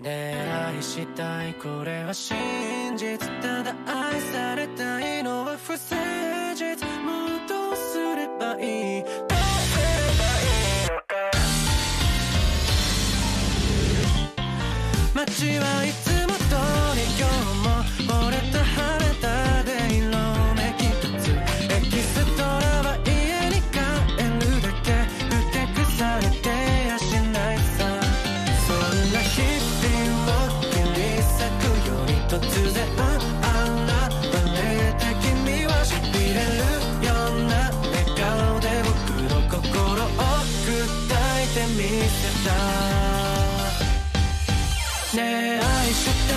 ねえ愛したいこれは真実。ただ愛されたいのは不誠実。もうどうすればいい？どうすればいい？のか街はいつくように突然現れた君はしびれるような笑顔で僕の心を砕いてみせた。ねえ愛して